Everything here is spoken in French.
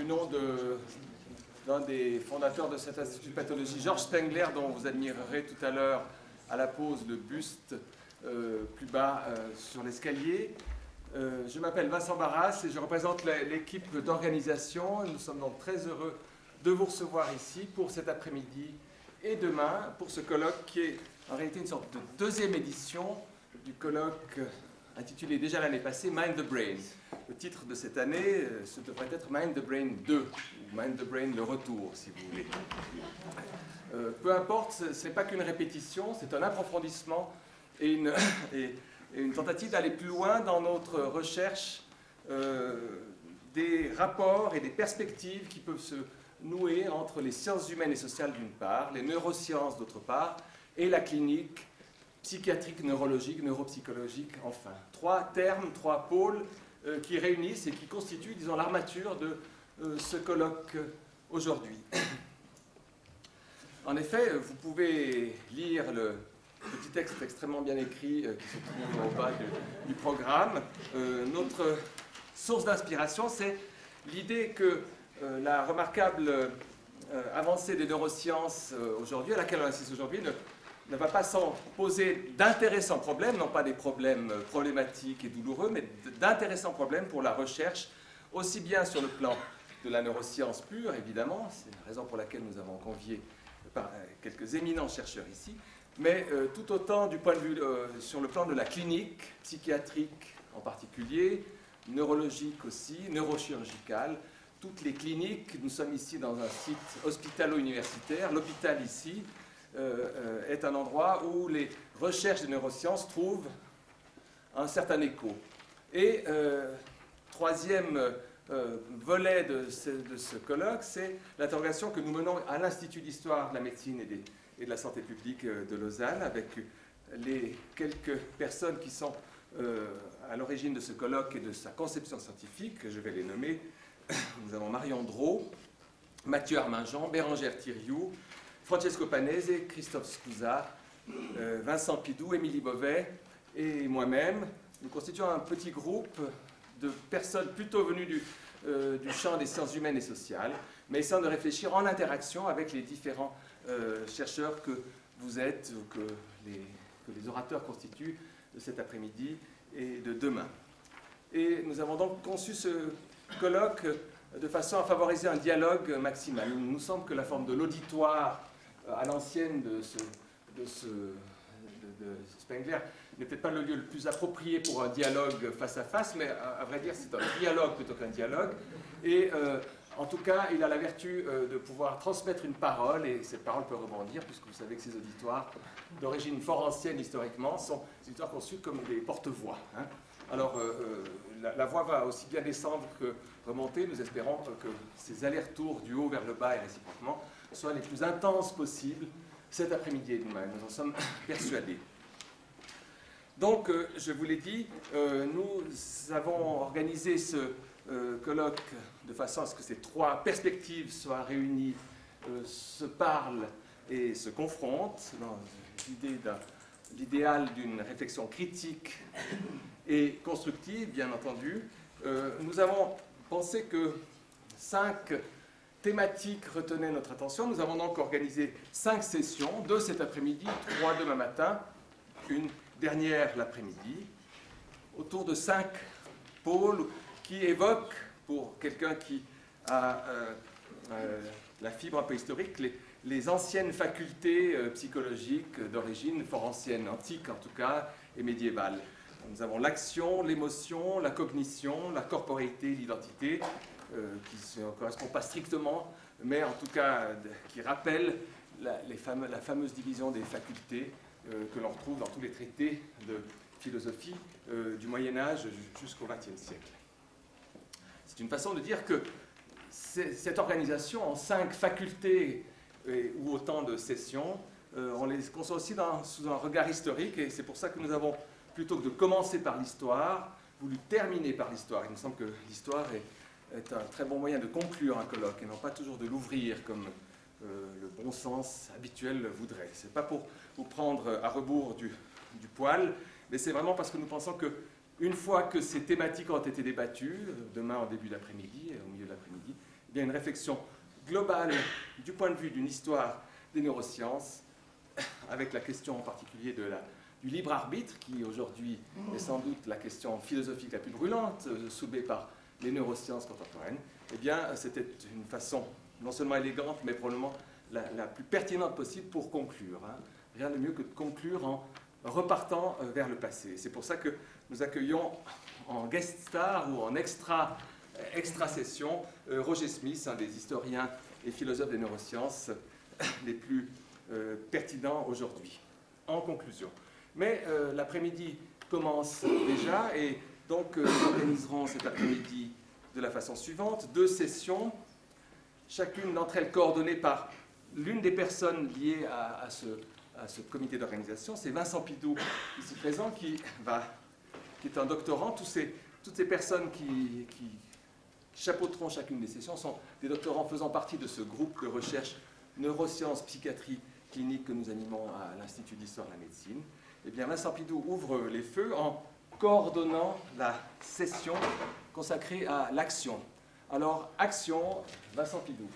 du nom d'un des fondateurs de cet institut de pathologie, Georges Spengler, dont vous admirerez tout à l'heure à la pause le buste euh, plus bas euh, sur l'escalier. Euh, je m'appelle Vincent Barras et je représente l'équipe d'organisation. Nous sommes donc très heureux de vous recevoir ici pour cet après-midi et demain pour ce colloque qui est en réalité une sorte de deuxième édition du colloque intitulé déjà l'année passée Mind the Brain. Le titre de cette année, ce devrait être Mind the Brain 2, ou Mind the Brain le retour, si vous voulez. peu importe, ce n'est pas qu'une répétition, c'est un approfondissement et une, et, une tentative d'aller plus loin dans notre recherche euh, des rapports et des perspectives qui peuvent se nouer entre les sciences humaines et sociales d'une part, les neurosciences d'autre part, et la clinique psychiatrique, neurologique, neuropsychologique enfin. Trois termes, trois pôles euh, qui réunissent et qui constituent, disons, l'armature de euh, ce colloque aujourd'hui. En effet, vous pouvez lire le, petit texte extrêmement bien écrit euh, qui se trouve au bas du, programme. Euh, notre source d'inspiration, c'est l'idée que la remarquable avancée des neurosciences aujourd'hui, à laquelle on assiste aujourd'hui, ne, ne va pas sans poser d'intéressants problèmes, non pas des problèmes problématiques et douloureux, mais d'intéressants problèmes pour la recherche, aussi bien sur le plan de la neuroscience pure, évidemment, c'est la raison pour laquelle nous avons convié quelques éminents chercheurs ici, mais euh, tout autant du point de vue euh, sur le plan de la clinique, psychiatrique en particulier, neurologique aussi, neurochirurgicale, toutes les cliniques, nous sommes ici dans un site hospitalo-universitaire, l'hôpital ici euh, est un endroit où les recherches de neurosciences trouvent un certain écho. Et troisième volet de ce, colloque, c'est l'interrogation que nous menons à l'Institut d'histoire de la médecine et des de la santé publique euh, de Lausanne, avec les quelques personnes qui sont euh, à l'origine de ce colloque et de sa conception scientifique, je vais les nommer. Nous avons Marion Drault, Mathieu Armingean, Bérangère Thiriou, Francesco Panese, Christophe Scusa, euh, Vincent Pidou, Émilie Beauvais et moi-même. Nous constituons un petit groupe de personnes plutôt venues du, du champ des sciences humaines et sociales, mais essayant de réfléchir en interaction avec les différents euh, chercheurs que vous êtes, ou que les, orateurs constituent de cet après-midi et de demain. Et nous avons donc conçu ce colloque de façon à favoriser un dialogue maximal. Il nous semble que la forme de l'auditoire euh, à l'ancienne de, ce, de, ce, Spengler n'est peut-être pas le lieu le plus approprié pour un dialogue face à face, mais à, vrai dire, c'est un dialogue plutôt qu'un dialogue. Et euh, en tout cas, il a la vertu euh, de pouvoir transmettre une parole, et cette parole peut rebondir, puisque vous savez que ces auditoires, d'origine fort ancienne historiquement, sont des auditoires conçus comme des porte-voix. Hein. Alors, euh, euh, la, voix va aussi bien descendre que remonter. Nous espérons que ces allers-retours du haut vers le bas et réciproquement soient les plus intenses possibles cet après-midi et demain. Nous en sommes persuadés. Donc, je vous l'ai dit, nous avons organisé ce euh, colloque de façon à ce que ces trois perspectives soient réunies, euh, se parlent et se confrontent dans l'idéal d'une réflexion critique et constructive, bien entendu. Euh, nous avons pensé que cinq thématiques retenaient notre attention. Nous avons donc organisé cinq sessions, deux cet après-midi, trois demain matin, une dernière l'après-midi, autour de cinq pôles qui évoque, pour quelqu'un qui a euh, euh, la fibre un peu historique, les, anciennes facultés euh, psychologiques d'origine fort ancienne, antique en tout cas, et médiévale. Nous avons l'action, l'émotion, la cognition, la corporéité, l'identité, qui ne correspondent pas strictement, mais en tout cas qui rappellent la, fameuse division des facultés que l'on retrouve dans tous les traités de philosophie du Moyen Âge jusqu'au XXe siècle. C'est une façon de dire que cette organisation en cinq facultés ou autant de sessions, euh, on les conçoit aussi sous un regard historique, et c'est pour ça que nous avons, plutôt que de commencer par l'histoire, voulu terminer par l'histoire. Il me semble que l'histoire est, un très bon moyen de conclure un colloque, et non pas toujours de l'ouvrir comme euh, le bon sens habituel voudrait. Ce n'est pas pour vous prendre à rebours du, du poil, mais c'est vraiment parce que nous pensons que une fois que ces thématiques ont été débattues, euh, demain en début d'après-midi, euh, au milieu de l'après-midi, eh bien, une réflexion globale du point de vue d'une histoire des neurosciences, avec la question en particulier de la, du libre arbitre, qui aujourd'hui est sans doute la question philosophique la plus brûlante, soulevée par les neurosciences contemporaines, eh bien, c'était une façon non seulement élégante, mais probablement la, plus pertinente possible pour conclure. Hein. Rien de mieux que de conclure en repartant euh, vers le passé. C'est pour ça que nous accueillons en guest star ou en extra, extra session euh, Roger Smith, un des historiens et philosophes des neurosciences les plus euh, pertinents aujourd'hui. En conclusion. Mais l'après-midi commence déjà et donc nous organiserons cet après-midi de la façon suivante deux sessions, chacune d'entre elles coordonnée par l'une des personnes liées à, ce, comité d'organisation, c'est Vincent Pidou, ici présent, qui, est un doctorant. Toutes ces personnes qui, qui chapeauteront chacune des sessions sont des doctorants faisant partie de ce groupe de recherche neurosciences, psychiatrie clinique que nous animons à l'Institut d'histoire de la médecine. Eh bien, Vincent Pidou ouvre les feux en coordonnant la session consacrée à l'action. Alors, action, Vincent Pidou.